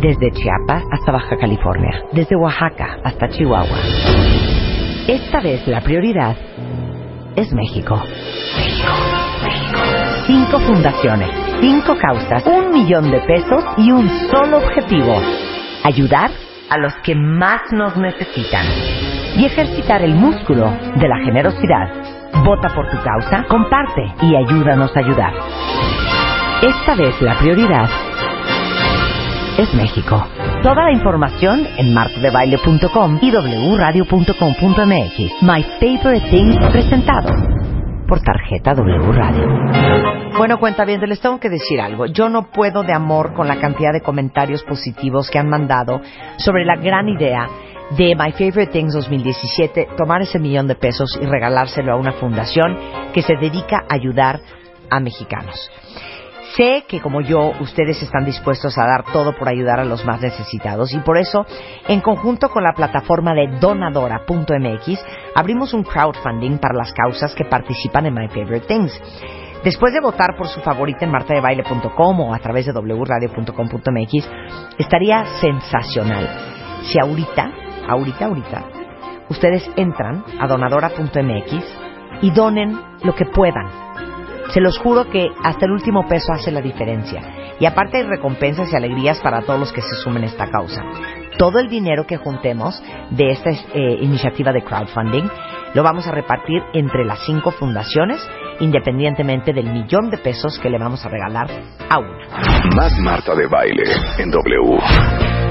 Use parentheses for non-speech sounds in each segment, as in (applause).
Desde Chiapas hasta Baja California, desde Oaxaca hasta Chihuahua. Esta vez la prioridad es México. Cinco fundaciones, cinco causas, un millón de pesos y un solo objetivo. Ayudar a los que más nos necesitan. Y ejercitar el músculo de la generosidad. Vota por tu causa, comparte y ayúdanos a ayudar. Esta vez la prioridad es México. Toda la información en martodebaile.com y wradio.com.mx. My Favorite Things presentado por tarjeta W Radio. Bueno, cuenta bien, les tengo que decir algo. Yo no puedo de amor con la cantidad de comentarios positivos que han mandado sobre la gran idea de My Favorite Things 2017, tomar ese millón de pesos y regalárselo a una fundación que se dedica a ayudar a mexicanos. Sé que como yo, ustedes están dispuestos a dar todo por ayudar a los más necesitados y por eso, en conjunto con la plataforma de donadora.mx, abrimos un crowdfunding para las causas que participan en My Favorite Things. Después de votar por su favorita en martadebaile.com o a través de wradio.com.mx, estaría sensacional si ahorita, ahorita, ahorita, ustedes entran a donadora.mx y donen lo que puedan se los juro que hasta el último peso hace la diferencia. Y aparte hay recompensas y alegrías para todos los que se sumen a esta causa. Todo el dinero que juntemos de esta eh, iniciativa de crowdfunding lo vamos a repartir entre las cinco fundaciones, independientemente del millón de pesos que le vamos a regalar a una. Más Marta de Baile en W.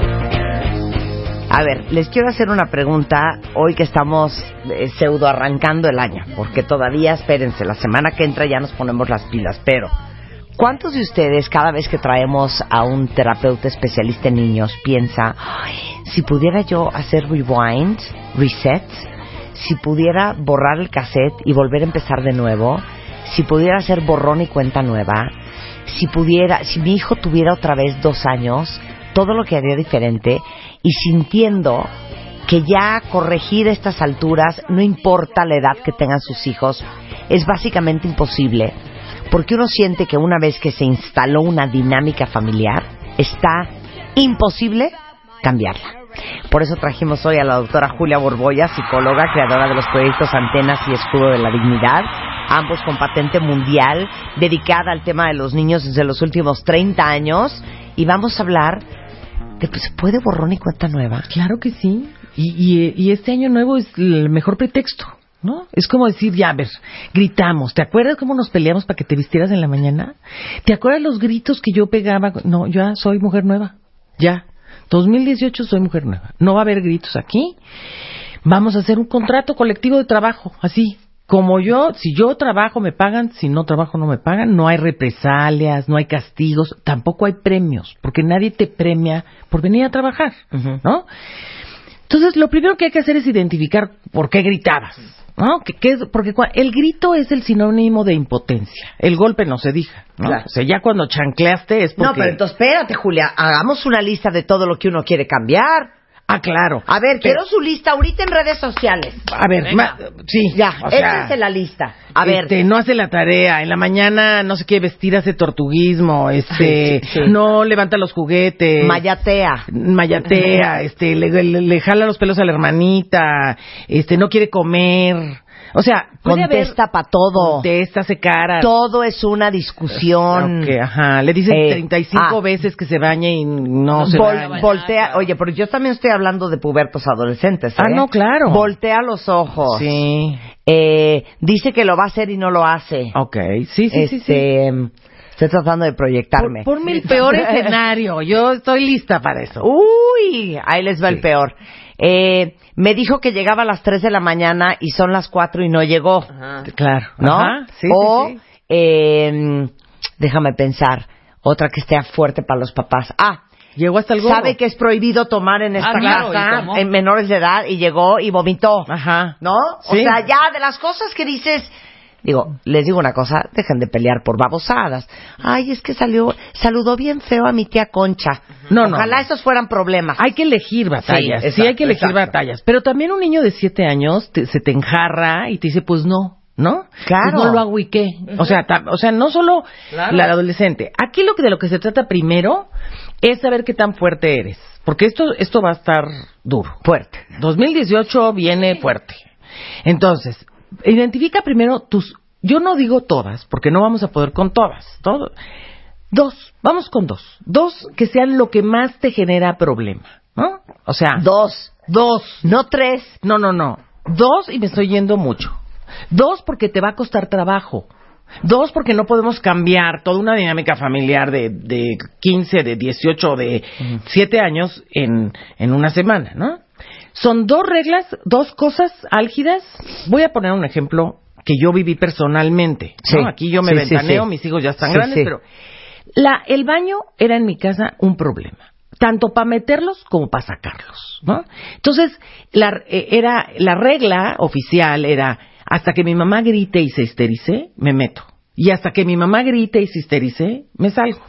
A ver, les quiero hacer una pregunta. Hoy que estamos eh, pseudo arrancando el año, porque todavía, espérense, la semana que entra ya nos ponemos las pilas, pero ¿cuántos de ustedes cada vez que traemos a un terapeuta especialista en niños piensa, si pudiera yo hacer rewind, reset, si pudiera borrar el cassette y volver a empezar de nuevo, si pudiera hacer borrón y cuenta nueva, si pudiera, si mi hijo tuviera otra vez dos años, todo lo que haría diferente y sintiendo que ya corregir estas alturas, no importa la edad que tengan sus hijos, es básicamente imposible, porque uno siente que una vez que se instaló una dinámica familiar, está imposible cambiarla. Por eso trajimos hoy a la doctora Julia Borboya, psicóloga, creadora de los proyectos Antenas y Escudo de la Dignidad, ambos con patente mundial, dedicada al tema de los niños desde los últimos 30 años, y vamos a hablar se puede borrón y cuenta nueva. Claro que sí. Y, y, este año nuevo es el mejor pretexto, ¿no? Es como decir, ya, a ver, gritamos. ¿Te acuerdas cómo nos peleamos para que te vistieras en la mañana? ¿Te acuerdas los gritos que yo pegaba? No, ya soy mujer nueva. Ya. 2018 soy mujer nueva. No va a haber gritos aquí. Vamos a hacer un contrato colectivo de trabajo, así como yo, si yo trabajo me pagan, si no trabajo no me pagan, no hay represalias, no hay castigos, tampoco hay premios, porque nadie te premia por venir a trabajar, ¿no? Entonces, lo primero que hay que hacer es identificar por qué gritabas, ¿no? Que, porque el grito es el sinónimo de impotencia. El golpe no se diga, ¿no? O sea, ya cuando chancleaste es porque... No, pero entonces espérate, Julia, hagamos una lista de todo lo que uno quiere cambiar. Ah, claro. A ver, quiero su lista ahorita en redes sociales. A ver, sí. Ya, la lista. A ver. Este, no hace la tarea. En la mañana no sé qué vestir, hace tortuguismo. Este, no levanta los juguetes. Mayatea. Mayatea. este, le, le, jala los pelos a la hermanita. Este, no quiere comer. O sea, contesta para todo. Contesta, se cara. Todo es una discusión. ajá. Le dicen 35 eh, ah. veces que se baña y no se baña. Voltea, oye, pero yo también estoy hablando de pubertos adolescentes. Ah, ¿eh? no, claro. Voltea los ojos. Sí. Eh, dice que lo va a hacer y no lo hace. Ok, sí, sí, sí, sí. Este, estoy tratando de proyectarme. Por, mi peor (laughs) escenario. Yo estoy lista para eso. Uy, ahí les va el peor. Eh, me dijo que llegaba a las 3 de la mañana y son las 4 y no llegó. Claro. ¿No? o, Eh, déjame pensar, otra que esté fuerte para los papás. Ah, Llegó hasta el gorro. sabe que es prohibido tomar en esta Ah, claro, y casa en menores de edad y llegó y vomitó. Ajá. ¿No? O sea, ya de las cosas que dices, digo, les digo una cosa, dejen de pelear por babosadas. Ay, es que salió, saludó bien feo a mi tía Concha. No, no, Ojalá no. esos fueran problemas. Hay que elegir batallas, sí, Sí, hay que elegir exacto. batallas. Pero también un niño de siete años te- se te enjarra y te dice, pues no, ¿no? Claro. Pues no lo hago y qué. O sea, ta- o sea, no solo Claro. la adolescente. Aquí lo que de lo que se trata primero es saber qué tan fuerte eres, porque esto esto va a estar duro. Fuerte. 2018 viene fuerte. Entonces, identifica primero tus... Yo no digo todas, porque no vamos a poder con todas. Todo. Dos, vamos con dos. Dos que sean lo que más te genera problema, ¿no? O sea, Dos. dos. No tres. No, no, no. Dos y me estoy yendo mucho. Dos porque te va a costar trabajo. Dos porque no podemos cambiar toda una dinámica familiar de, de 15, de 18, de 7 años en, en una semana, ¿no? Son dos reglas, dos cosas álgidas. Voy a poner un ejemplo que yo viví personalmente. Aquí yo me Sí, ventaneo, sí. mis hijos ya están grandes, pero la, el baño era en mi casa un problema, tanto para meterlos como para sacarlos, ¿no? Entonces, la, eh, era, la regla oficial era, hasta que mi mamá grite y se histerice, me meto. Y hasta que mi mamá grite y se histerice, me salgo,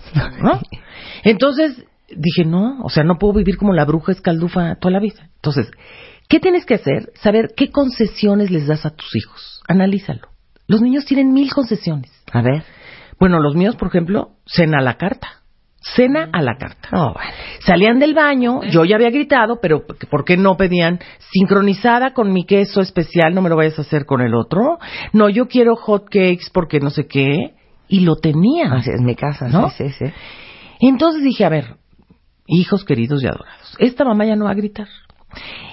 ¿no? (laughs) Entonces, dije, no, o sea, no puedo vivir como la bruja escaldufa toda la vida. Entonces, ¿qué tienes que hacer? Saber qué concesiones les das a tus hijos. Analízalo. Los niños tienen mil concesiones. A ver. Bueno, los míos, por ejemplo, cena a la carta. Cena a la carta. Oh. Salían del baño, yo ya había gritado, pero ¿por qué no pedían sincronizada con mi queso especial? No me lo vayas a hacer con el otro. No, yo quiero hot cakes porque no sé qué. Y lo tenía. Así es mi casa, ¿No? sí, sí, sí. Entonces dije, a ver, hijos queridos y adorados, esta mamá ya no va a gritar.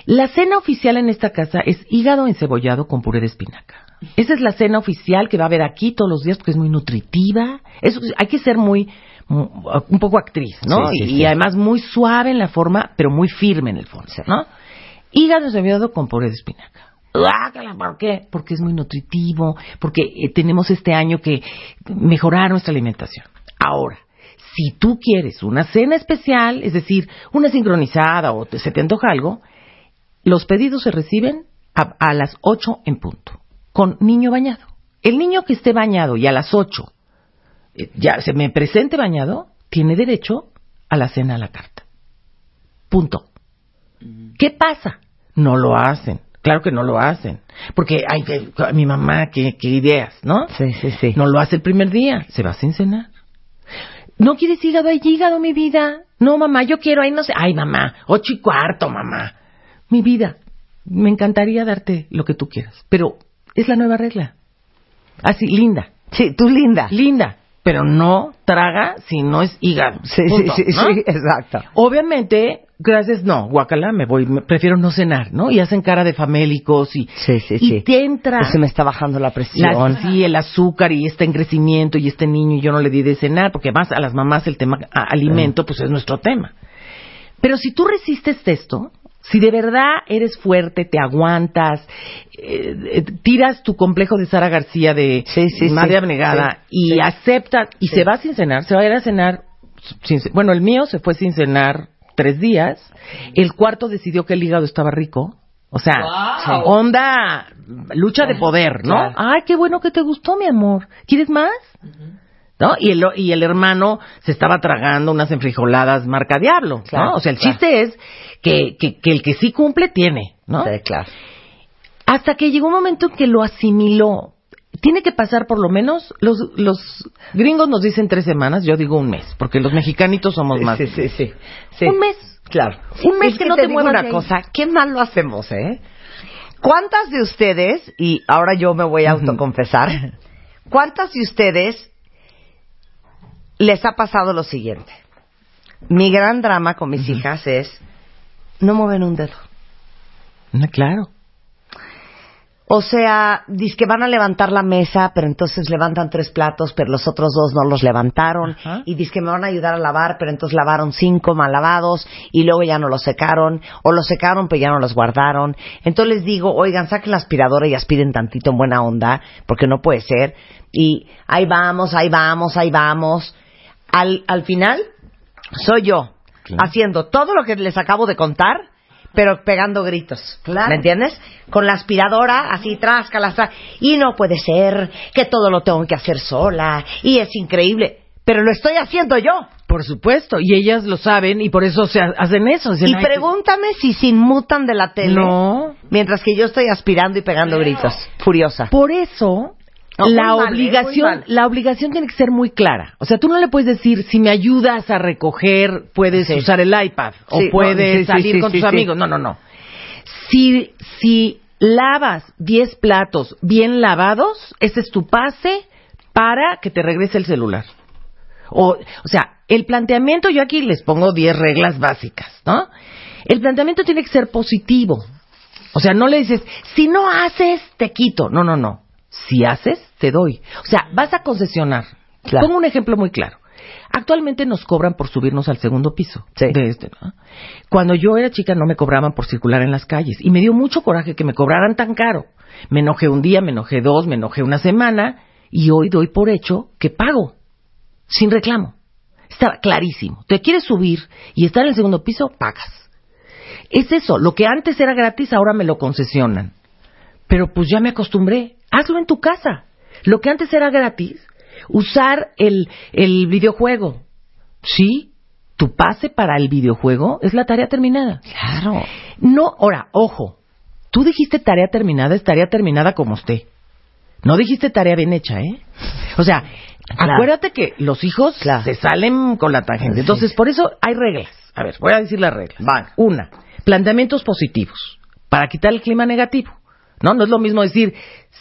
La cena oficial en esta casa es hígado encebollado con puré de espinaca. Esa es la cena oficial que va a haber aquí todos los días porque es muy nutritiva. Eso, hay que ser muy, mu- un poco actriz, ¿no? Sí, sí, y, sí. además muy suave en la forma, pero muy firme en el fondo, ¿no? Hígado encebollado con puré de espinaca. Guácala, ¿Por qué? Porque es muy nutritivo, porque eh, tenemos este año que mejorar nuestra alimentación. Ahora, si tú quieres una cena especial, es decir, una sincronizada o te- se te antoja algo, los pedidos se reciben a, a las 8 en punto, con niño bañado. El niño que esté bañado y a las 8 eh, ya se me presente bañado, tiene derecho a la cena a la carta. Punto. ¿Qué pasa? No lo hacen. Claro que no lo hacen. Porque, ay, mi mamá, qué, qué ideas, ¿no? Sí, sí, sí. No lo hace el primer día, se va sin cenar. ¿No quieres hígado? Hay hígado, mi vida. No, mamá, yo quiero, ahí no sé. Ay, mamá, ocho y cuarto, mamá. Mi vida, me encantaría darte lo que tú quieras, pero es la nueva regla. Así, linda, Sí, tú linda. linda, pero no traga si no es hígado. Sí, Punto, sí, sí, ¿no? sí, exacto. Obviamente, gracias, no, guacala, me voy, me- prefiero no cenar, ¿no? Y hacen cara de famélicos y, Sí, sí, y sí. te entra Pues se me está bajando la la, presión. sí, el azúcar y está en crecimiento y este niño y yo no le di de cenar, porque más a las mamás el tema a- alimento, pues es nuestro tema. Pero si tú resistes esto, si de verdad eres fuerte, te aguantas, eh, eh, tiras tu complejo de Sara García de Sí, sí, madre sí, abnegada sí, y sí. aceptas y Sí. se va sin cenar, se va a ir a cenar, sin bueno, el mío se fue sin cenar tres días, el cuarto decidió que el hígado estaba rico, o sea, Wow. onda, lucha de poder, ¿no? Claro. Ay, qué bueno que te gustó, mi amor. ¿Quieres más? ¿No? Y el, y el hermano se estaba tragando unas enfrijoladas marca Diablo, Claro, ¿no? O sea, el claro. chiste es que, que, que el que sí cumple tiene, ¿no? Sí, claro. Hasta que llegó un momento en que lo asimiló. Tiene que pasar por lo menos, los, los gringos nos dicen tres semanas, yo digo un mes, porque los mexicanitos somos más. Sí, sí, sí. sí. Un mes. Claro. Un mes Es que no te muevas una ahí. cosa, qué mal lo hacemos, ¿eh? ¿Cuántas de ustedes, y ahora yo me voy a autoconfesar, cuántas de ustedes les ha pasado lo siguiente? Mi gran drama con mis hijas es, no mueven un dedo. Ah, Claro. O sea, dice que van a levantar la mesa, pero entonces levantan tres platos, pero los otros dos no los levantaron. Ajá. Y dice que me van a ayudar a lavar, pero entonces lavaron cinco mal lavados y luego ya no los secaron. O los secaron, pero ya no los guardaron. Entonces les digo, oigan, saquen la aspiradora y aspiren tantito en buena onda, porque no puede ser. Y ahí vamos, ahí vamos, ahí vamos. Al, al final, soy yo haciendo todo lo que les acabo de contar, pero pegando gritos. Claro. ¿Me entiendes? Con la aspiradora, así, tráscala, tra- Y no puede ser que todo lo tengo que hacer sola. Y es increíble. Pero lo estoy haciendo yo. Por supuesto, y ellas lo saben y por eso se ha- hacen eso. Dicen, Y "Ay, pregúntame si se inmutan de la tele. No. Mientras que yo estoy aspirando y pegando gritos. Furiosa. Por eso No, la mal, ¿eh? Obligación, la obligación tiene que ser muy clara. O sea, tú no le puedes decir si me ayudas a recoger puedes Sí. usar el iPad o Sí, puedes sí, salir con tus amigos. No, no, no. Si si lavas 10 platos bien lavados, ese es tu pase para que te regrese el celular. O, o sea, el planteamiento, yo aquí les pongo 10 reglas básicas, ¿no? El planteamiento tiene que ser positivo. O sea, no le dices, si no haces, te quito. No, no, no. Si haces, te doy. O sea, vas a concesionar. Claro. Pongo un ejemplo muy claro. Actualmente nos cobran por subirnos al segundo piso. Sí. de este, ¿no? Cuando yo era chica no me cobraban por circular en las calles. Y me dio mucho coraje que me cobraran tan caro. Me enojé un día, me enojé dos, me enojé una semana. Y hoy doy por hecho que pago. Sin reclamo. Está clarísimo. Te quieres subir y estar en el segundo piso, pagas. Es eso. Lo que antes era gratis, ahora me lo concesionan. Pero pues ya me acostumbré. Hazlo en tu casa. Lo que antes era gratis, usar el, el videojuego. Sí, tu pase para el videojuego es la tarea terminada. Claro. No, ahora, ojo. Tú dijiste tarea terminada, es tarea terminada como usted. No dijiste tarea bien hecha, ¿eh? O sea, Claro. acuérdate que los hijos Claro. se salen con la tangente. Entonces, por eso hay reglas. A ver, voy a decir las reglas. Van. Una, planteamientos positivos para quitar el clima negativo. No, no es lo mismo decir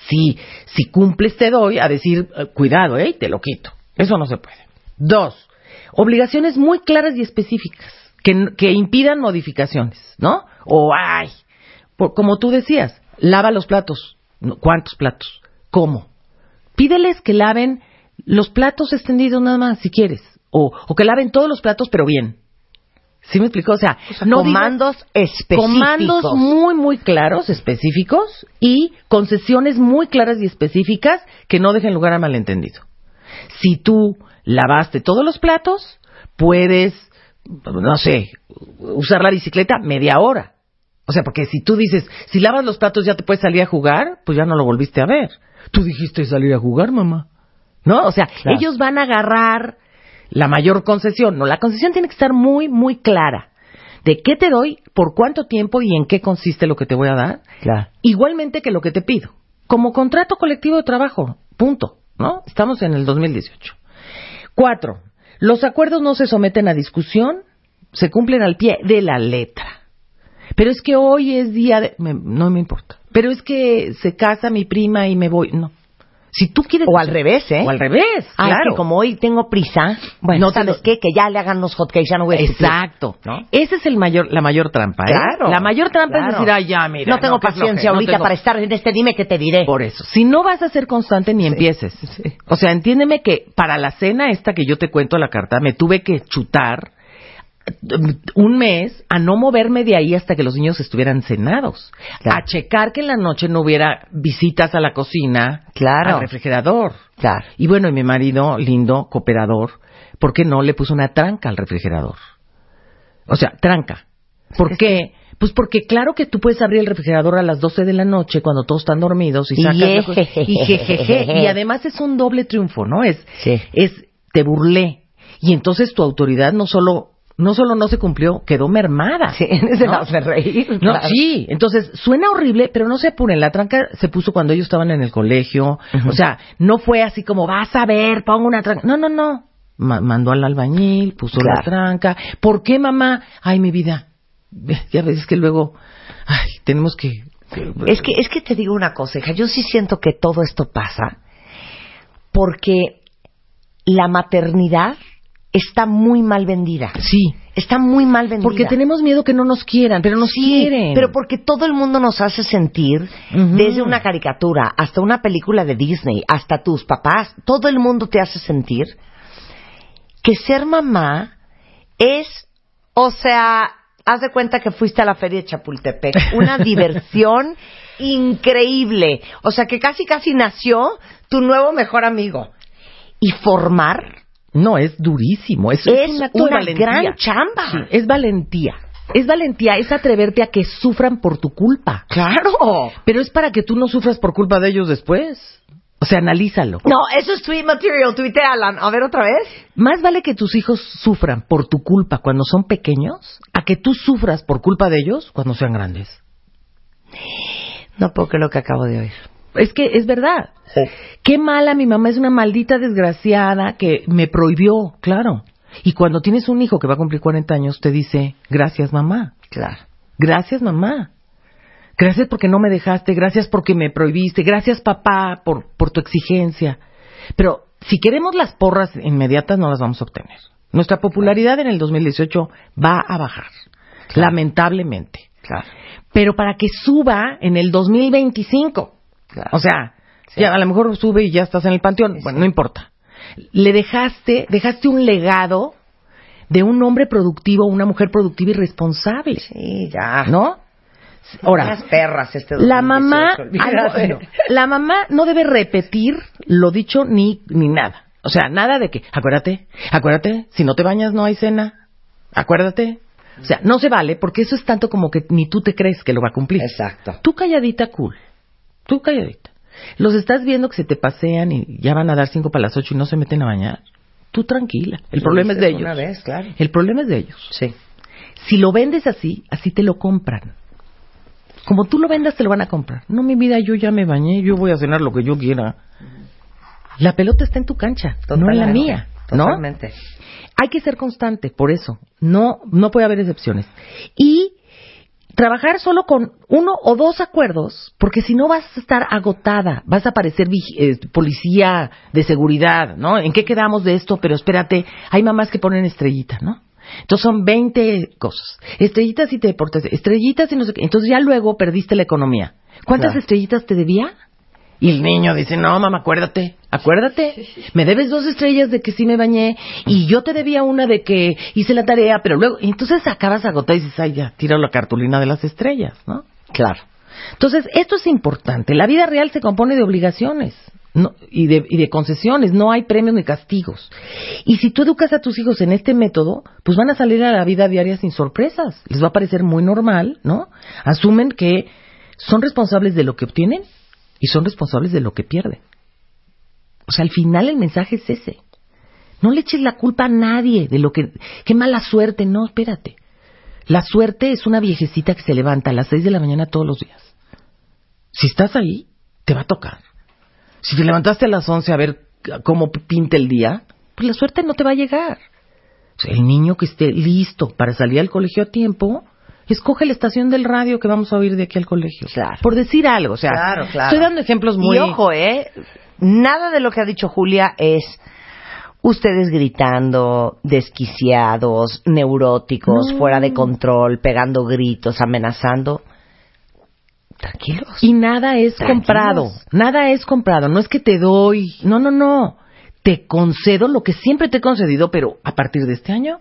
si si cumples te doy a decir eh, cuidado, eh, te lo quito. Eso no se puede. Dos, obligaciones muy claras y específicas que, que impidan modificaciones, ¿no? O ay, por- como tú decías, lava los platos. ¿Cuántos platos? ¿Cómo? Pídeles que laven los platos extendidos nada más, si quieres. O, o que laven todos los platos, pero bien. ¿Sí me explicó? O sea, no digo- comandos específicos. comandos muy, muy claros, específicos y concesiones muy claras y específicas que no dejen lugar a malentendido. Si tú lavaste todos los platos, puedes, no sé, usar la bicicleta media hora. O sea, porque si tú dices, si lavas los platos ya te puedes salir a jugar, pues ya no lo volviste a ver. Tú dijiste salir a jugar, mamá. ¿No? O sea, Claro. ellos van a agarrar la mayor concesión. No, la concesión tiene que estar muy, muy clara. De qué te doy, por cuánto tiempo y en qué consiste lo que te voy a dar. Claro. Igualmente que lo que te pido. Como contrato colectivo de trabajo. Punto. ¿No? Estamos en el 2018. Cuatro. Los acuerdos no se someten a discusión, se cumplen al pie de la letra. Pero es que hoy es día de... me- no me importa. Pero es que se casa mi prima y me voy. No. Si tú quieres... O al revés, ¿eh? O al revés, Ah, es claro. que como hoy tengo prisa, bueno, No ¿sabes lo- qué? Que ya le hagan los hotcakes, ya no voy a existir. Exacto. ¿No? Esa es el mayor, la mayor trampa, ¿eh? Claro. La mayor trampa claro. es decir, ay, ya, mira. No tengo paciencia ahorita tengo- para estar en este dime que te diré. Por eso. Si no vas a ser constante, ni empieces. O sea, entiéndeme que para la cena esta que yo te cuento la carta, me tuve que chutar un mes a no moverme de ahí hasta que los niños estuvieran cenados. Claro. A checar que en la noche no hubiera visitas a la cocina, Claro. al refrigerador. Claro. Y bueno, y mi marido, lindo, cooperador, ¿por qué no le puso una tranca al refrigerador? O sea, tranca. ¿Por qué? Pues porque claro que tú puedes abrir el refrigerador a las 12 de la noche cuando todos están dormidos y sacas la y jejeje. Y además es un doble triunfo, ¿no? Es, Sí. es, te burlé. Y entonces tu autoridad no solo, no solo no se cumplió, quedó mermada. Sí, (laughs) se ¿no? la hace reír. No, claro. sí, entonces suena horrible, pero no se apuren. La tranca se puso cuando ellos estaban en el colegio. O sea, no fue así como, vas a ver, pongo una tranca. No, no, no. Ma- mandó al albañil, puso la tranca. ¿Por qué, mamá? Ay, mi vida. Ya ves que luego, ay, tenemos que- Es que, es que te digo una cosa, hija, yo sí siento que todo esto pasa porque la maternidad está muy mal vendida. Sí, Está muy mal vendida. porque tenemos miedo que no nos quieran, pero nos Sí, quieren. pero porque todo el mundo nos hace sentir, desde una caricatura hasta una película de Disney, hasta tus papás, todo el mundo te hace sentir que ser mamá es, o sea, haz de cuenta que fuiste a la feria de Chapultepec, una (laughs) diversión increíble, o sea que casi casi nació tu nuevo mejor amigo. Y formar No, es durísimo. Es, Es un acto de una gran chamba. Sí, es valentía. Es valentía, es atreverte a que sufran por tu culpa. Claro. Pero es para que tú no sufras por culpa de ellos después. O sea, analízalo. No, eso es tweet material, tuitealan. A ver otra vez. Más vale que tus hijos sufran por tu culpa cuando son pequeños a que tú sufras por culpa de ellos cuando sean grandes. No puedo creer lo que acabo de oír. Es que es verdad. Qué mala mi mamá es una maldita desgraciada que me prohibió, claro. Y cuando tienes un hijo que va a cumplir 40 años, te dice, gracias mamá, Claro. gracias mamá, gracias porque no me dejaste, gracias porque me prohibiste, gracias papá por, por tu exigencia. Pero si queremos las porras inmediatas, no las vamos a obtener. Nuestra popularidad en el 2018 va a bajar, lamentablemente. Claro. Pero para que suba en el 2025. Claro. O sea, Sí. ya a lo mejor sube y ya estás en el panteón. Bueno, no importa. Le dejaste, dejaste un legado de un hombre productivo, una mujer productiva y responsable. Sí, ya. ¿No? Ahora, Unas perras este la 2018, mamá, algo- no, la mamá no debe repetir lo dicho ni, ni nada. O sea, nada de que, acuérdate, acuérdate, si no te bañas no hay cena. Acuérdate. O sea, no se vale porque eso es tanto como que ni tú te crees que lo va a cumplir. Exacto. Tú calladita, cool. Tú calladita. Los estás viendo que se te pasean y ya van a dar cinco para las ocho y no se meten a bañar. Tú tranquila. El Lo problema es de ellos. Una vez, claro. El problema es de ellos. Sí. Si lo vendes así, así te lo compran. Como tú lo vendas, te lo van a comprar. No, mi vida, yo ya me bañé, yo voy a cenar lo que yo quiera. La pelota está en tu cancha, no en la mía. ¿no? Totalmente. Hay que ser constante, por eso. No, no puede haber excepciones. Y trabajar solo con uno o dos acuerdos, porque si no vas a estar agotada, vas a parecer eh, policía de seguridad, ¿no? ¿En qué quedamos de esto? Pero espérate, hay mamás que ponen estrellita, ¿no? Entonces son 20 cosas. Estrellitas y te deportes, estrellitas y no sé qué. Entonces ya luego perdiste la economía. ¿Cuántas Claro. estrellitas te debía? Y el niño dice, no, mamá, acuérdate, acuérdate. Me debes dos estrellas de que sí me bañé y yo te debía una de que hice la tarea, pero luego, y entonces acabas agotada y dices, ay, ya, tira la cartulina de las estrellas, ¿no? Claro. Entonces, esto es importante. La vida real se compone de obligaciones no- y, de, y de concesiones. No hay premios ni castigos. Y si tú educas a tus hijos en este método, pues van a salir a la vida diaria sin sorpresas. Les va a parecer muy normal, ¿no? Asumen que son responsables de lo que obtienen y son responsables de lo que pierden. O sea, al final el mensaje es ese. No le eches la culpa a nadie de lo que... Qué mala suerte. No, espérate. La suerte es una viejecita que se levanta a las seis de la mañana todos los días. Si estás ahí, te va a tocar. Si te levantaste a las once a ver cómo pinta el día, pues la suerte no te va a llegar. O sea, el niño que esté listo para salir al colegio a tiempo, escoge la estación del radio que vamos a oír de aquí al colegio. Claro. Por decir algo, o sea, Claro, claro. estoy dando ejemplos muy... Y ojo, ¿eh? Nada de lo que ha dicho Julia es ustedes gritando, desquiciados, neuróticos, No. fuera de control, pegando gritos, amenazando. Tranquilos. Y nada es Tranquilos. comprado, nada es comprado, no es que te doy, no, no, no, te concedo lo que siempre te he concedido, pero a partir de este año,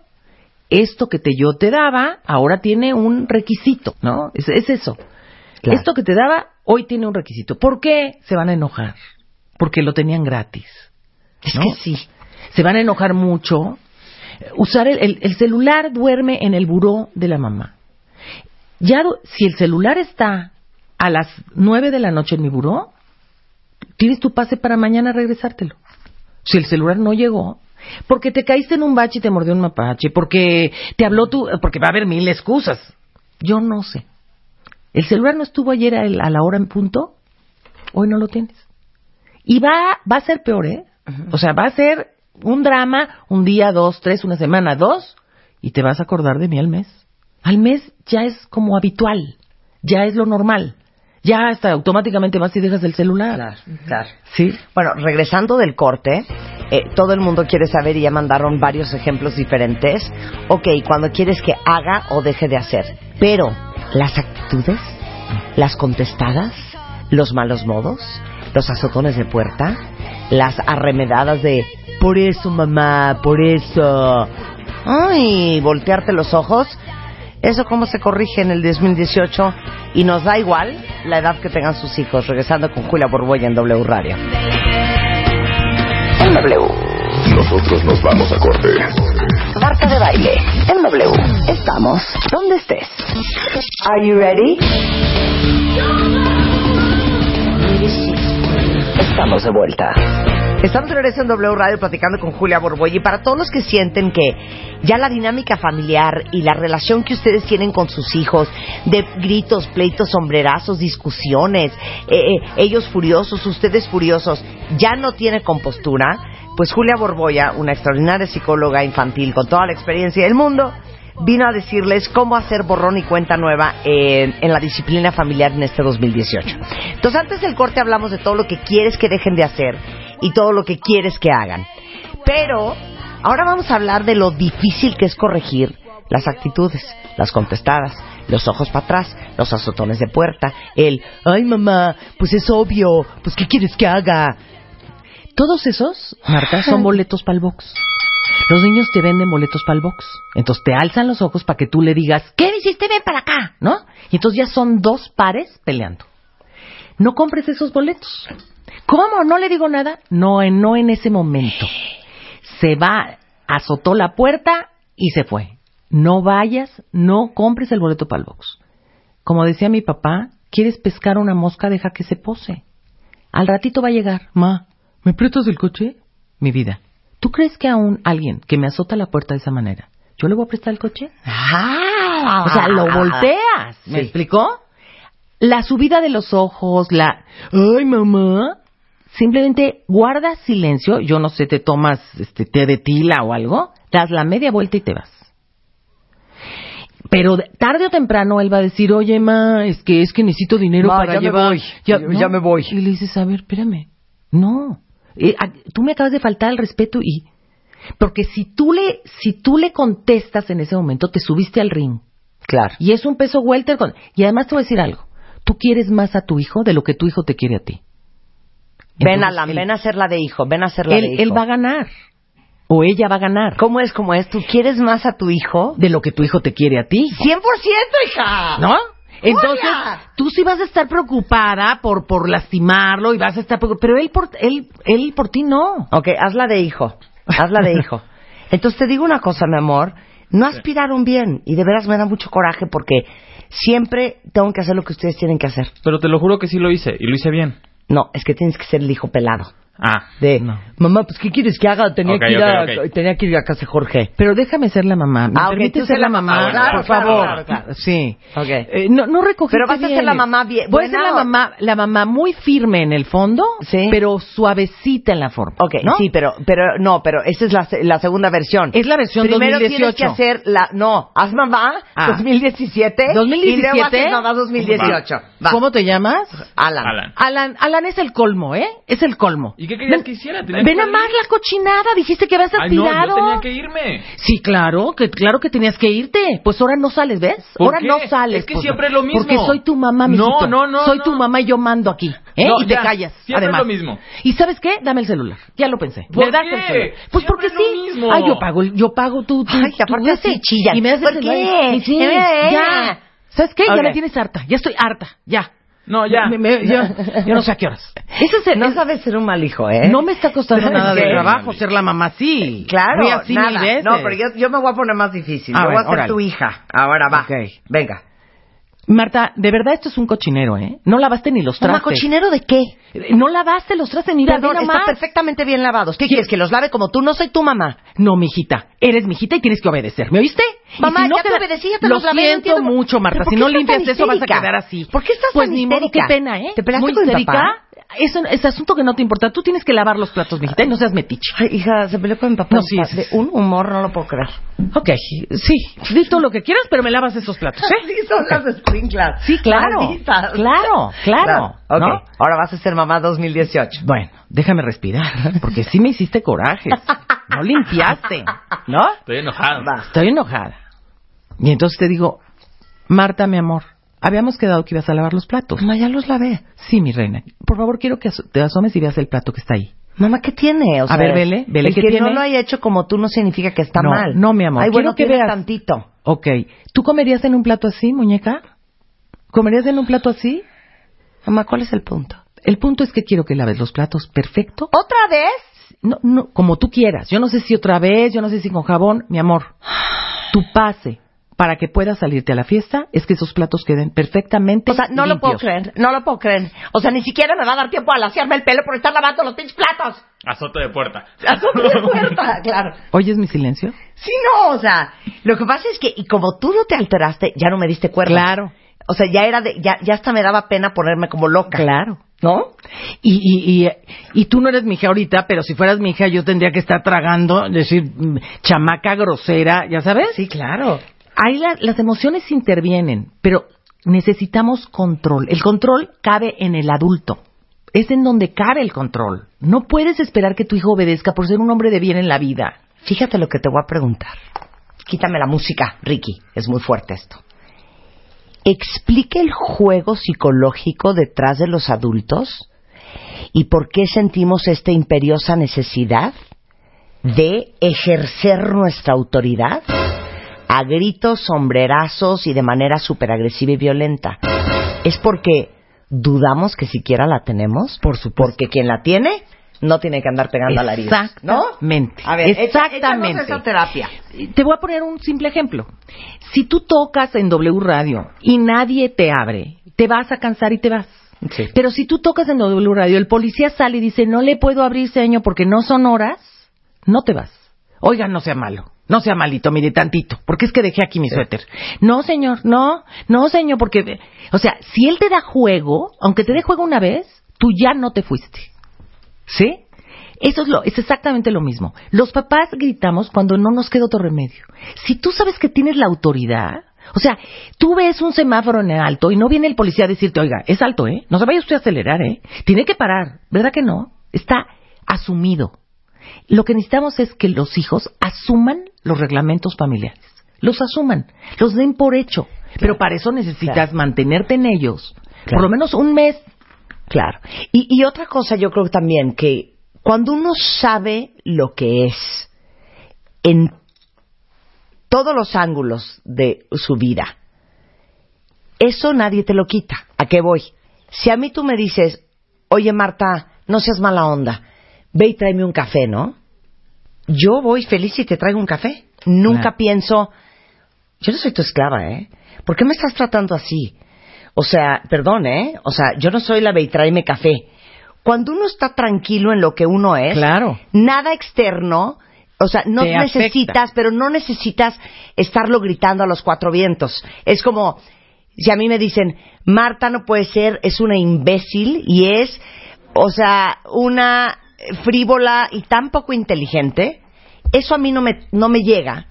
esto que te yo te daba, ahora tiene un requisito, ¿no? Es, es eso. Claro. Esto que te daba, hoy tiene un requisito. ¿Por qué se van a enojar? Porque lo tenían gratis. Es que sí. Se van a enojar mucho. Usar el, el- el celular duerme en el buró de la mamá. Ya, si el celular está a las nueve de la noche en mi buró, tienes tu pase para mañana regresártelo. Si el celular no llegó, porque te caíste en un bache y te mordió un mapache, porque te habló tu, porque va a haber mil excusas. Yo no sé. El celular no estuvo ayer a la hora en punto, hoy no lo tienes. Y va, va a ser peor, ¿eh? O sea, va a ser un drama, un día, dos, tres, una semana, dos, y te vas a acordar de mí al mes. Al mes ya es como habitual, ya es lo normal. Ya hasta automáticamente vas y dejas el celular. Claro, claro. Sí. Bueno, regresando del corte, eh, todo el mundo quiere saber y ya mandaron varios ejemplos diferentes. Ok, cuando quieres que haga o deje de hacer. Pero las actitudes, las contestadas, los malos modos, los azotones de puerta, las arremedadas de por eso mamá, por eso. Ay, voltearte los ojos. Eso cómo se corrige en el 2018 y nos da igual la edad que tengan sus hijos. Regresando con Julia Borboya en W Radio. En W. Nosotros nos vamos a corte. Marta de baile en W. Estamos donde estés. Are you ready? Estamos de vuelta. Estamos de regreso en W Radio platicando con Julia Borboy y para todos los que sienten que ya la dinámica familiar y la relación que ustedes tienen con sus hijos, de gritos, pleitos, sombrerazos, discusiones, eh, eh, ellos furiosos, ustedes furiosos, ya no tiene compostura, pues Julia Borboya, una extraordinaria psicóloga infantil con toda la experiencia del mundo, vino a decirles cómo hacer borrón y cuenta nueva en, en la disciplina familiar en este 2018. Entonces, antes del corte hablamos de todo lo que quieres que dejen de hacer y todo lo que quieres que hagan. Pero ahora vamos a hablar de lo difícil que es corregir las actitudes, las contestadas, los ojos para atrás, los azotones de puerta, el, ay mamá, pues es obvio, pues ¿qué quieres que haga? Todos esos, Marta, son (laughs) boletos para el box. Los niños te venden boletos para el box. Entonces te alzan los ojos para que tú le digas, ¿qué hiciste? Ven para acá, ¿no? Y entonces ya son dos pares peleando. No compres esos boletos. ¿Cómo? ¿No le digo nada? No, no en ese momento. Se va, azotó la puerta y se fue. No vayas, no compres el boleto para el box. Como decía mi papá, ¿quieres pescar una mosca? Deja que se pose. Al ratito va a llegar. Ma, ¿me prestas el coche? Mi vida. ¿Tú crees que a un alguien que me azota la puerta de esa manera, yo le voy a prestar el coche? Ah, O sea, lo volteas. ¿Me Sí. explicó? La subida de los ojos, la... Ay, mamá. Simplemente guardas silencio. Yo no sé, te tomas este té de tila o algo. Das la media vuelta y te vas. Pero de- tarde o temprano él va a decir, oye, ma, es que es que necesito dinero Ma, para ya me llevar. voy. Ya me voy. Y le dices, a ver, espérame. No. Eh, a- tú me acabas de faltar el respeto y... Porque si tú le, si tú le contestas en ese momento, te subiste al ring. Claro. Y es un peso welter. Con... Y además te voy a decir algo. Tú quieres más a tu hijo de lo que tu hijo te quiere a ti. Ven, Alan, él- ven a hacerla de hijo, ven a hacerla de Él, hijo. él va a ganar. O ella va a ganar. ¿Cómo es, cómo es? ¿Tú quieres más a tu hijo? De lo que tu hijo te quiere a ti. 100%, hija. ¿No? Entonces, tú sí vas a estar preocupada por, por lastimarlo y vas a estar preocupada. Pero él por, él, él por ti no. Ok, hazla de hijo. Hazla de hijo. (laughs) Entonces te digo una cosa, mi amor. No aspiraron bien. Y de veras me da mucho coraje porque siempre tengo que hacer lo que ustedes tienen que hacer. Pero te lo juro que sí lo hice, y lo hice bien. No, es que tienes que ser el hijo pelado. Ah, De, No. mamá, pues ¿qué quieres que haga? Tenía, Ok, que, ir a, ok, ok. tenía que ir a casa de Jorge. Pero déjame ser la mamá. ¿Me Ah, tú ser la mamá? Claro, por claro, favor. claro, claro. Sí. Ok. Eh, no, no recogiste Pero vas a ser bien. la mamá bien- Voy a ser la mamá, la mamá muy firme en el fondo, Sí. pero suavecita en la forma. Ok, ¿no? sí, pero, pero no, pero esa es la, se- la segunda versión. Es la versión Primero 2018. tienes que hacer la, no, haz mamá Ah. 2017. 2017. Y luego haces mamá 2018. Va. ¿Cómo te llamas? Alan. Alan. Alan, Alan es el colmo, ¿eh? Es el colmo. ¿Y qué querías Ven- que hiciera? Tenía Ven que a más la cochinada, dijiste que habías Ay, no, aspirado. yo tenía que irme. Sí, claro, que claro que tenías que irte. Pues ahora no sales, ¿ves? ¿Por ahora qué? no sales. Es que siempre es lo mismo. Porque soy tu mamá, No, mijito. no, no, Soy no. tu mamá y yo mando aquí, ¿eh? No, y te callas, siempre además. es lo mismo. ¿Y sabes qué? Dame el celular. Ya lo pensé. ¿Por ¿Me das qué? el celular? Pues Siempre porque es lo sí. mismo. Ay, yo pago, yo pago tu, tu, Ay, aparte así chillan. Y me das el ¿Por celular. qué? Sí, Eh, ya. ¿Sabes qué? Ya me tienes harta. Ya estoy harta. Ya. No, ya. Me- me- ya. Yo no sé a qué horas. Ese es el, No es- sabes ser un mal hijo, ¿eh? no me está costando nada de trabajo ser la mamá, sí. Claro, así nada. mil veces. No, pero yo, yo me voy a poner más difícil. Ah, yo voy a ser tu hija. Ahora va. Ok. Venga. Marta, de verdad esto es un cochinero, ¿eh? No lavaste ni los trastes. ¿cochinero de qué? No lavaste los trastes, mira, Perdón, ve están perfectamente bien lavados. ¿Qué quieres? ¿Que los lave como tú? No soy tu mamá. No, mijita, eres mijita y tienes que obedecer, ¿me oíste? Mamá, si no ya te obedecí, ya te Lo no siento mucho, Marta, ¿Pero por si no limpias eso vas a quedar así. ¿Por qué estás pues tan ni modo, qué pena, ¿eh? ¿Te peleaste Muy con mi histérica. papá? Es, un- es asunto que no te importa. Tú tienes que lavar los platos, mijita, y no seas metiche. Ay, hija, se peleó con mi papá. No, sí, de un humor, no lo puedo creer. Ok, sí, di todo lo que quieras, pero me lavas esos platos, ¿eh? (laughs) Sí, son las sprinklas. Sí, claro. Malditas. Claro, claro. ¿no? ahora vas a ser mamá 2018. Bueno, déjame respirar, porque sí me hiciste corajes. (laughs) No limpiaste, ¿no? Estoy enojado. Va. Estoy enojada. Y entonces te digo, Marta, mi amor, habíamos quedado que ibas a lavar los platos. Mamá, ya los lavé. Sí, mi reina. Por favor, quiero que te asomes y veas el plato que está ahí. Mamá, ¿qué tiene? O A ver, vele, vele, el ¿qué que tiene? no lo haya hecho como tú no significa que está No, mal. no, mi amor, Ay, bueno, quiero que veas. tantito. Ok. ¿Tú comerías en un plato así, muñeca? ¿Comerías en un plato así? Mamá, ¿cuál es el punto? El punto es que quiero que laves los platos perfecto. ¿Otra vez? No, no, como tú quieras. Yo no sé si otra vez, yo no sé si con jabón, mi amor. Tu pase para que puedas salirte a la fiesta es que esos platos queden perfectamente O sea, no lo puedo creer, no lo puedo creer. O sea, ni siquiera me va a dar tiempo a laciarme el pelo por estar lavando los pinches platos. Azote de puerta. Azote de puerta, (laughs) claro. ¿Oyes mi silencio? Sí, no, o sea, lo que pasa es que, y como tú no te alteraste, ya no me diste cuerda. Claro. O sea, ya era de, ya, ya hasta me daba pena ponerme como loca. Claro. ¿No? Y, y, y, y tú no eres mi hija ahorita, pero si fueras mi hija yo tendría que estar tragando, decir, mm, chamaca grosera, ¿ya sabes? Sí, claro. Ahí la- las emociones intervienen, pero necesitamos control. El control cabe en el adulto. Es en donde cabe el control. No puedes esperar que tu hijo obedezca por ser un hombre de bien en la vida. Fíjate lo que te voy a preguntar. Quítame la música, Ricky. Es muy fuerte esto. Explique el juego psicológico detrás de los adultos y por qué sentimos esta imperiosa necesidad de ejercer nuestra autoridad a gritos, sombrerazos y de manera súper agresiva y violenta. Es porque dudamos que siquiera la tenemos. Por supuesto. Porque quien la tiene no tiene que andar pegando alaridos. ¿No? Exactamente. A ver, exactamente. esa terapia. Te voy a poner un simple ejemplo. Si tú tocas en W Radio y nadie te abre, te vas a cansar y te vas. Sí. Pero si tú tocas en W Radio, el policía sale y dice, no le puedo abrir seño porque no son horas, no te vas. Oiga, no sea malo. No sea malito, mire tantito, porque es que dejé aquí mi suéter. No, señor, no, no, señor, porque, o sea, si él te da juego, aunque te dé juego una vez, tú ya no te fuiste. ¿Sí? Eso es, lo, es exactamente lo mismo. Los papás gritamos cuando no nos queda otro remedio. Si tú sabes que tienes la autoridad, o sea, tú ves un semáforo en alto y no viene el policía a decirte, oiga, es alto, ¿eh? No se vaya usted a acelerar, ¿eh? Tiene que parar. ¿Verdad que no? Está asumido. Lo que necesitamos es que los hijos asuman los reglamentos familiares. Los asuman, los den por hecho. Pero para eso necesitas Claro. mantenerte en ellos. Claro. Por lo menos un mes Claro. Y, y otra cosa yo creo también que cuando uno sabe lo que es en todos los ángulos de su vida, eso nadie te lo quita. ¿A qué voy? Si a mí tú me dices, oye Marta, no seas mala onda, ve y tráeme un café, ¿no? Yo voy feliz y te traigo un café. Nunca Claro. pienso, yo no soy tu esclava, ¿eh? ¿Por qué me estás tratando así? O sea, perdón, ¿eh? O sea, yo no soy la ve tráeme café. Cuando uno está tranquilo en lo que uno es, Claro. nada externo, o sea, no Te afecta. necesitas, pero no necesitas estarlo gritando a los cuatro vientos. Es como, si a mí me dicen, Marta no puede ser, es una imbécil y es, o sea, una frívola y tan poco inteligente, eso a mí no me, no me llega,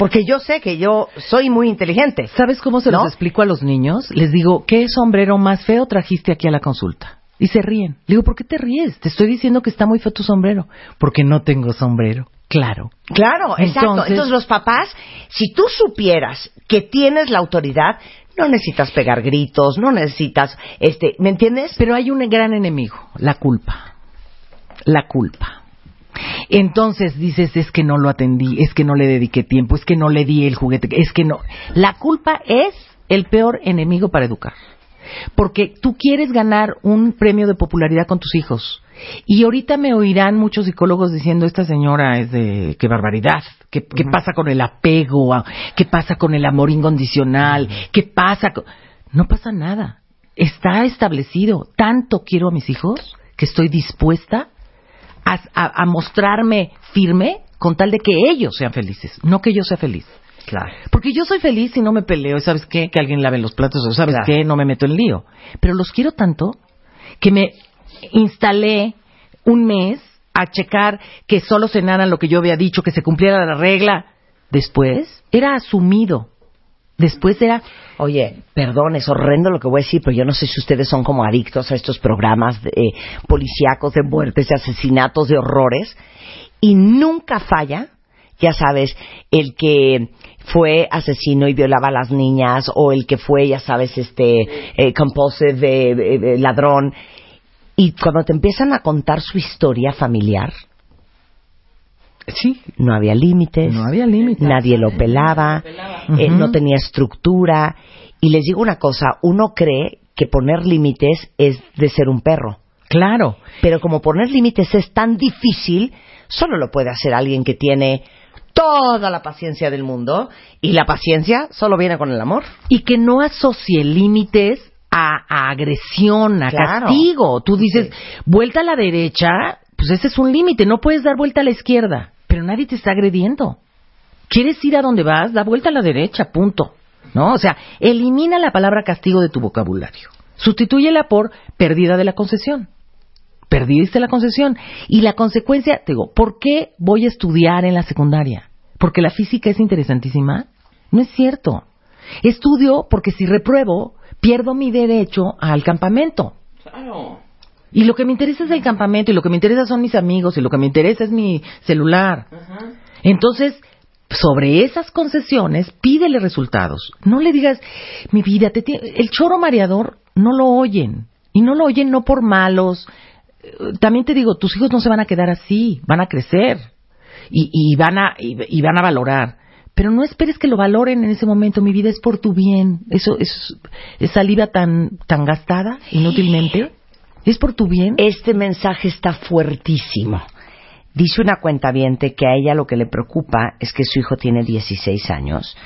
porque yo sé que yo soy muy inteligente. ¿Sabes cómo se ¿No? los explico a los niños? Les digo, ¿qué sombrero más feo trajiste aquí a la consulta? Y se ríen. Le digo, ¿por qué te ríes? Te estoy diciendo que está muy feo tu sombrero. Porque no tengo sombrero. Claro. Claro, exacto. Entonces- Entonces los papás, si tú supieras que tienes la autoridad, no necesitas pegar gritos, no necesitas, este, ¿me entiendes? Pero hay un gran enemigo, la culpa. La culpa. Entonces dices, es que no lo atendí, es que no le dediqué tiempo, es que no le di el juguete, es que no. La culpa es el peor enemigo para educar. Porque tú quieres ganar un premio de popularidad con tus hijos. Y ahorita me oirán muchos psicólogos diciendo, esta señora es de, qué barbaridad, qué, qué pasa con el apego, qué pasa con el amor incondicional, qué pasa con... No pasa nada. Está establecido. Tanto quiero a mis hijos que estoy dispuesta a, a- a mostrarme firme con tal de que ellos sean felices, no que yo sea feliz. Claro. Porque yo soy feliz si no me peleo, y ¿sabes qué? Que alguien lave los platos, o ¿sabes Claro. qué? No me meto en lío. Pero los quiero tanto que me instalé un mes a checar que solo cenaran lo que yo había dicho, que se cumpliera la regla. Después era asumido. Después era Oye, perdón, es horrendo lo que voy a decir, pero yo no sé si ustedes son como adictos a estos programas de, eh, policíacos de muertes, de asesinatos, de horrores, y nunca falla, ya sabes, el que fue asesino y violaba a las niñas, o el que fue, ya sabes, este, eh, compulsive eh, eh, ladrón, y cuando te empiezan a contar su historia familiar, sí, no había límites. No había límites. Nadie lo pelaba. eh, Ujú. no tenía estructura. Y les digo una cosa, uno cree que poner límites es de ser un perro. Claro. Pero como poner límites es tan difícil, solo lo puede hacer alguien que tiene toda la paciencia del mundo y la paciencia solo viene con el amor. Y que no asocie límites a, a agresión, a Claro. castigo. Tú dices, vuelta a la derecha, pues ese es un límite, no puedes dar vuelta a la izquierda, pero nadie te está agrediendo. ¿Quieres ir a donde vas? Da vuelta a la derecha, punto. ¿No? O sea, elimina la palabra castigo de tu vocabulario. Sustitúyela por pérdida de la concesión. Perdiste la concesión. Y la consecuencia, te digo, ¿por qué voy a estudiar en la secundaria? ¿Porque la física es interesantísima? No es cierto. Estudio porque si repruebo, pierdo mi derecho al campamento. Y lo que me interesa es el campamento, y lo que me interesa son mis amigos, y lo que me interesa es mi celular. Entonces, sobre esas concesiones, pídele resultados. No le digas, mi vida, te el choro mareador no lo oyen. Y no lo oyen no por malos. Eh, También te digo, tus hijos no se van a quedar así, van a crecer. Y, y van, a, y, y van a valorar. Pero no esperes que lo valoren en ese momento. Mi vida es por tu bien. Eso es, es saliva tan, tan gastada inútilmente. Es por tu bien. Este mensaje está fuertísimo. Dice una cuentaviente que a ella lo que le preocupa es que su hijo tiene 16 años,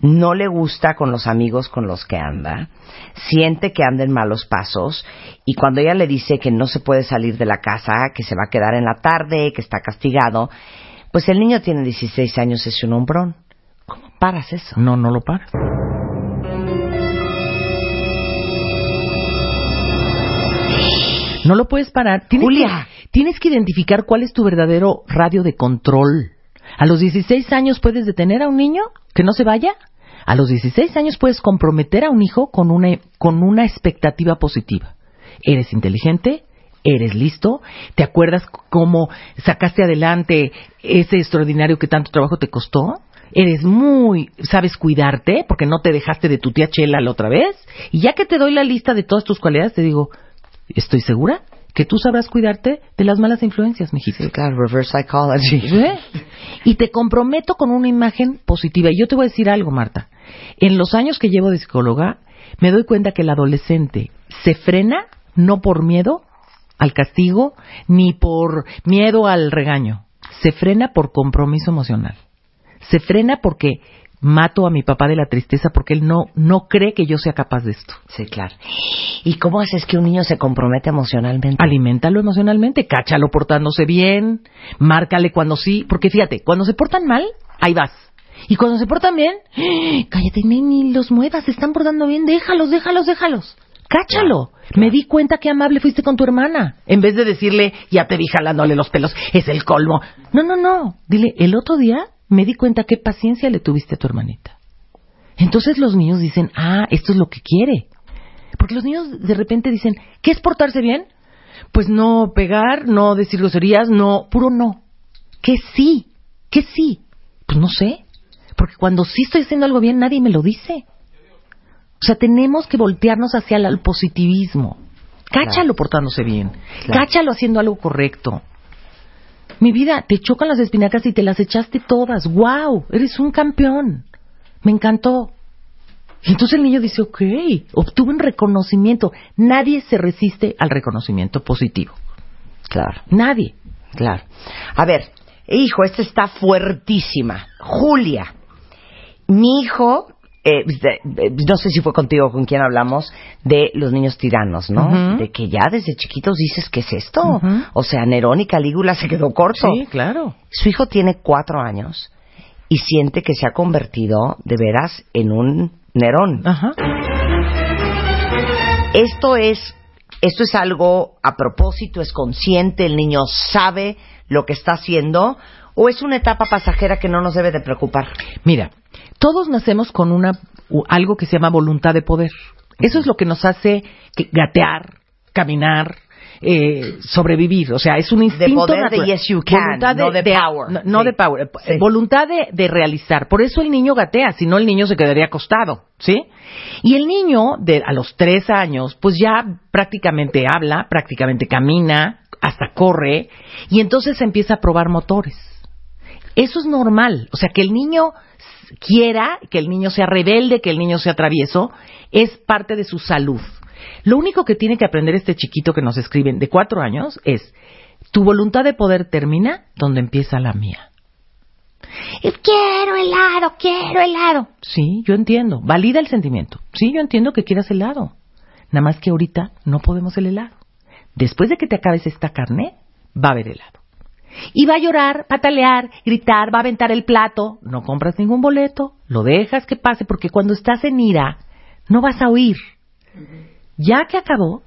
no le gusta con los amigos con los que anda, siente que anda en malos pasos y cuando ella le dice que no se puede salir de la casa, que se va a quedar en la tarde, que está castigado, pues el niño tiene 16 años, es un hombrón. ¿Cómo paras eso? No, no lo paras. No lo puedes parar. Tienes Julia. Que, tienes que identificar cuál es tu verdadero radio de control. ¿A los 16 años puedes detener a un niño que no se vaya? A los 16 años puedes comprometer a un hijo con una, con una expectativa positiva. Eres inteligente, eres listo, te acuerdas cómo sacaste adelante ese extraordinario que tanto trabajo te costó, eres muy, sabes cuidarte porque no te dejaste de tu tía Chela la otra vez, y ya que te doy la lista de todas tus cualidades, te digo, estoy segura que tú sabrás cuidarte de las malas influencias. Sí, claro, reverse psychology. ¿Eh? Y te comprometo con una imagen positiva. Y yo te voy a decir algo, Marta. En los años que llevo de psicóloga, me doy cuenta que el adolescente se frena no por miedo al castigo ni por miedo al regaño. Se frena por compromiso emocional. Se frena porque mato a mi papá de la tristeza porque él no, no cree que yo sea capaz de esto. Sí, claro. ¿Y cómo haces que un niño se compromete emocionalmente? Aliméntalo emocionalmente, cáchalo portándose bien, márcale cuando sí, porque fíjate, cuando se portan mal, ahí vas. Y cuando se portan bien, ¡eh! cállate, ni, ni los muevas, se están portando bien, déjalos, déjalos, déjalos. Cáchalo. Me di cuenta que amable fuiste con tu hermana. En vez de decirle, ya te vi jalándole los pelos, es el colmo. No, no, no. Dile, el otro día me di cuenta qué paciencia le tuviste a tu hermanita. Entonces los niños dicen, ah, esto es lo que quiere. Porque los niños de repente dicen, ¿qué es portarse bien? Pues no pegar, no decir groserías, no, puro no. ¿Qué sí? ¿Qué sí? Pues no sé. Porque cuando sí estoy haciendo algo bien, nadie me lo dice. O sea, tenemos que voltearnos hacia el positivismo. Cáchalo Claro. portándose bien. Claro. Cáchalo haciendo algo correcto. Mi vida, te chocan las espinacas y te las echaste todas. ¡Wow! Eres un campeón. Me encantó. Y entonces el niño dice, ok, obtuve un reconocimiento. Nadie se resiste al reconocimiento positivo. Claro, Nadie. claro. A ver, hijo, esta está fuertísima. Julia, mi hijo, eh, no sé si fue contigo con quien hablamos, de los niños tiranos, ¿no? De que ya desde chiquitos dices, ¿qué es esto? O sea, Nerón y Calígula se quedó corto. Sí, claro. Su hijo tiene cuatro años y siente que se ha convertido de veras en un Nerón. Ajá. Esto es, esto es algo a propósito, es consciente, el niño sabe lo que está haciendo, o es una etapa pasajera que no nos debe de preocupar. Mira, todos nacemos con una algo que se llama voluntad de poder. Eso es lo que nos hace gatear, caminar, eh, sobrevivir. O sea, es un instinto poder de natural. yes you can, Voluntad no de power. No, no Sí. de power. eh, Sí. Voluntad de, de realizar. Por eso el niño gatea, si no el niño se quedaría acostado, ¿sí? Y el niño de a los tres años, pues ya prácticamente habla, prácticamente camina, hasta corre, y entonces empieza a probar motores. Eso es normal. O sea, que el niño quiera, que el niño sea rebelde, que el niño sea travieso, es parte de su salud. Lo único que tiene que aprender este chiquito que nos escriben de cuatro años es, tu voluntad de poder termina donde empieza la mía. Quiero helado, quiero helado. Sí, yo entiendo. Valida el sentimiento. Sí, yo entiendo que quieras helado. Nada más que ahorita no podemos el helado. Después de que te acabes esta carne, va a haber helado. Y va a llorar, patalear, gritar, va a aventar el plato. No compras ningún boleto, lo dejas que pase, porque cuando estás en ira, no vas a oír. Ya que acabó,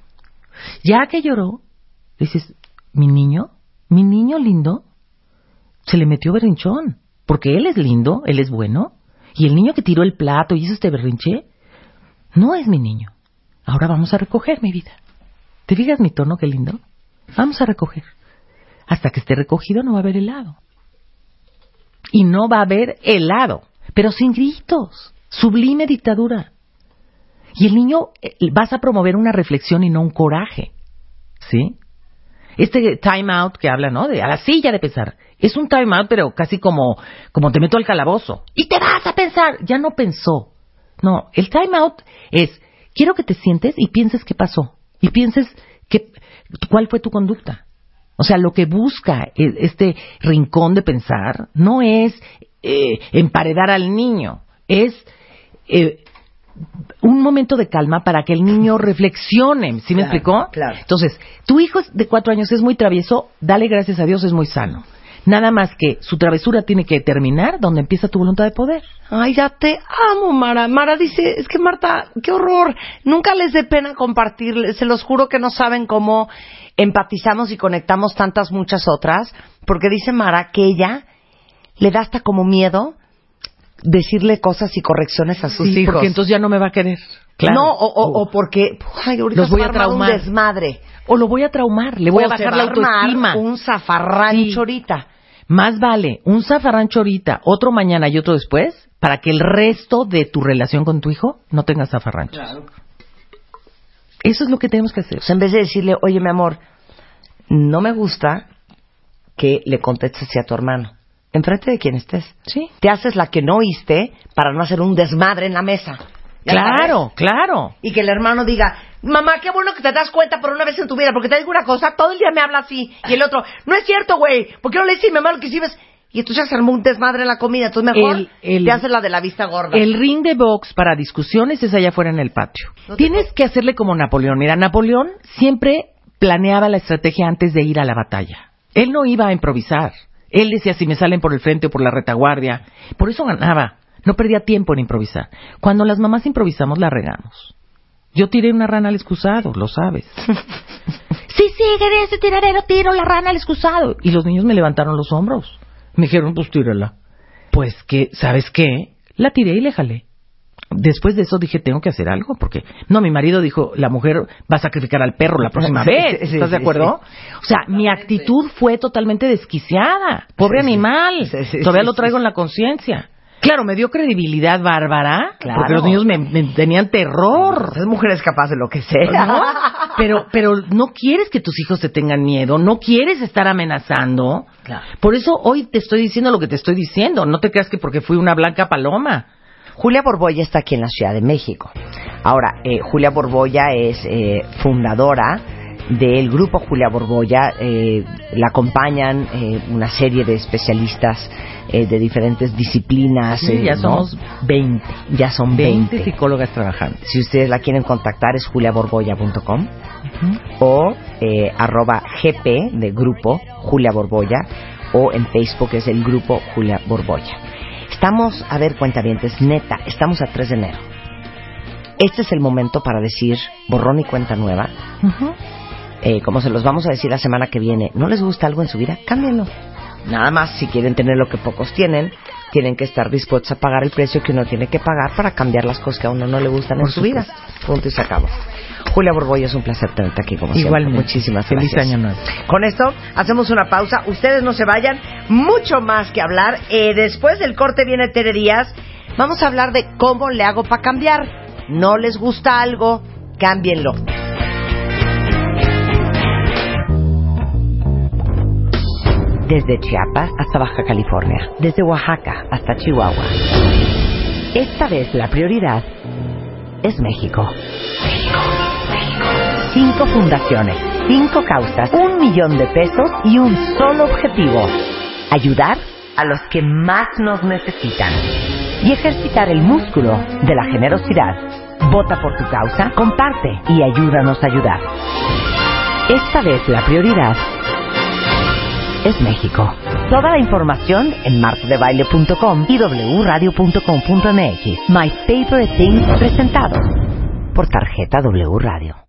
ya que lloró, dices, mi niño, mi niño lindo, se le metió berrinchón, porque él es lindo, él es bueno, y el niño que tiró el plato y hizo este berrinche, no es mi niño. Ahora vamos a recoger mi vida. ¿Te fijas mi tono, qué lindo? Vamos a recoger. Hasta que esté recogido no va a haber helado. Y no va a haber helado, pero sin gritos. Sublime dictadura. Y el niño eh, vas a promover una reflexión y no un coraje. ¿Sí? Este time out que habla, ¿no? De a la silla de pensar. Es un time out, pero casi como, como te meto al calabozo. Y te vas a pensar. Ya no pensó. No, el time out es, quiero que te sientes y pienses qué pasó. Y pienses qué, cuál fue tu conducta. O sea, lo que busca e- este rincón de pensar no es eh, emparedar al niño, es eh, un momento de calma para que el niño (laughs) reflexione. ¿Sí me Claro, explicó? claro. Entonces, tu hijo es de cuatro años es muy travieso, dale gracias a Dios, es muy sano. Nada más que su travesura tiene que terminar donde empieza tu voluntad de poder. Ay, ya te amo, Mara. Mara dice, es que Marta, qué horror. Nunca les dé pena compartir. Se los juro que no saben cómo empatizamos y conectamos tantas muchas otras. Porque dice Mara que ella le da hasta como miedo decirle cosas y correcciones a sus Sí, hijos. porque entonces ya no me va a querer. Claro. No, o, o- o porque, ay, ahorita Los voy a armar un traumar. desmadre. O lo voy a traumar, le voy O a bajar la autoestima. un zafarrancho Sí. ahorita. Más vale un zafarrancho ahorita, otro mañana y otro después, para que el resto de tu relación con tu hijo no tenga zafarranchos. Eso es lo que tenemos que hacer. O sea, en vez de decirle, oye, mi amor, no me gusta que le contestes a tu hermano. Enfrente de quien estés. Sí. Te haces la que no oíste para no hacer un desmadre en la mesa. ¿Ya Claro, claro. Y que el hermano diga, mamá, qué bueno que te das cuenta por una vez en tu vida, porque te digo una cosa, todo el día me habla así. Y el otro, no es cierto, güey, ¿por qué no le dices a mi mamá lo que hiciste? Y entonces ya se armó un desmadre en la comida. Entonces mejor El- el- te haces la de la vista gorda. El ring de box para discusiones es allá afuera en el patio. No Tienes que hacerle como Napoleón. Mira, Napoleón siempre planeaba la estrategia antes de ir a la batalla. Él no iba a improvisar. Él decía si me salen por el frente o por la retaguardia. Por eso ganaba. No perdía tiempo en improvisar. Cuando las mamás improvisamos, la regamos. Yo tiré una rana al excusado, lo sabes. (laughs) sí, sí, en ese tiradero tiro la rana al excusado. Y los niños me levantaron los hombros. Me dijeron, pues tírala. Pues que, ¿sabes qué? La tiré y le jalé. Después de eso dije, tengo que hacer algo, porque no, mi marido dijo, la mujer va a sacrificar al perro la próxima Sí, vez. sí, ¿Estás de sí, acuerdo? O sea, mi actitud fue totalmente desquiciada. Pobre animal. Sí, sí, Todavía sí, lo sí. traigo en la conciencia. Claro, me dio credibilidad bárbara, Claro. porque los niños me, me tenían terror. Esa mujer es capaz de lo que sea. ¿no? (laughs) Pero, pero no quieres que tus hijos te tengan miedo, no quieres estar amenazando. Claro. Por eso hoy te estoy diciendo lo que te estoy diciendo. No te creas que porque fui una blanca paloma. Julia Borboya está aquí en la Ciudad de México. Ahora, eh, Julia Borboya es eh, fundadora del grupo Julia Borboya. eh, la acompañan eh, una serie de especialistas eh, de diferentes disciplinas. Sí, eh, ya ¿no? somos 20. Ya son 20 20. psicólogas trabajando. Si ustedes la quieren contactar es juliaborboya.com o eh, arroba gp de grupo Julia Borboya o en Facebook es el grupo Julia Borboya. Estamos, a ver, cuentavientes, neta, estamos a 3 de enero. Este es el momento para decir borrón y cuenta nueva. Eh, como se los vamos a decir la semana que viene, ¿no les gusta algo en su vida? Cámbienlo. Nada más, si quieren tener lo que pocos tienen, tienen que estar dispuestos a pagar el precio que uno tiene que pagar para cambiar las cosas que a uno no le gustan Por en su vida. Punto y se acabó. Julia Borboya, es un placer tenerte aquí como siempre. Igualmente. Muchísimas Feliz gracias. año nuevo. Con esto hacemos una pausa. Ustedes no se vayan. Mucho más que hablar. Eh, después del corte viene Tere Díaz. Vamos a hablar de cómo le hago para cambiar. No les gusta algo, cámbienlo. Desde Chiapas hasta Baja California. Desde Oaxaca hasta Chihuahua. Esta vez la prioridad es México. México, México. cinco fundaciones, cinco causas, un millón de pesos y un solo objetivo. Ayudar a los que más nos necesitan. Y ejercitar el músculo de la generosidad. Vota por tu causa, comparte y ayúdanos a ayudar. Esta vez la prioridad es México. Toda la información en martodebaile.com y wradio.com.mx. My Favorite Things presentado por tarjeta W Radio.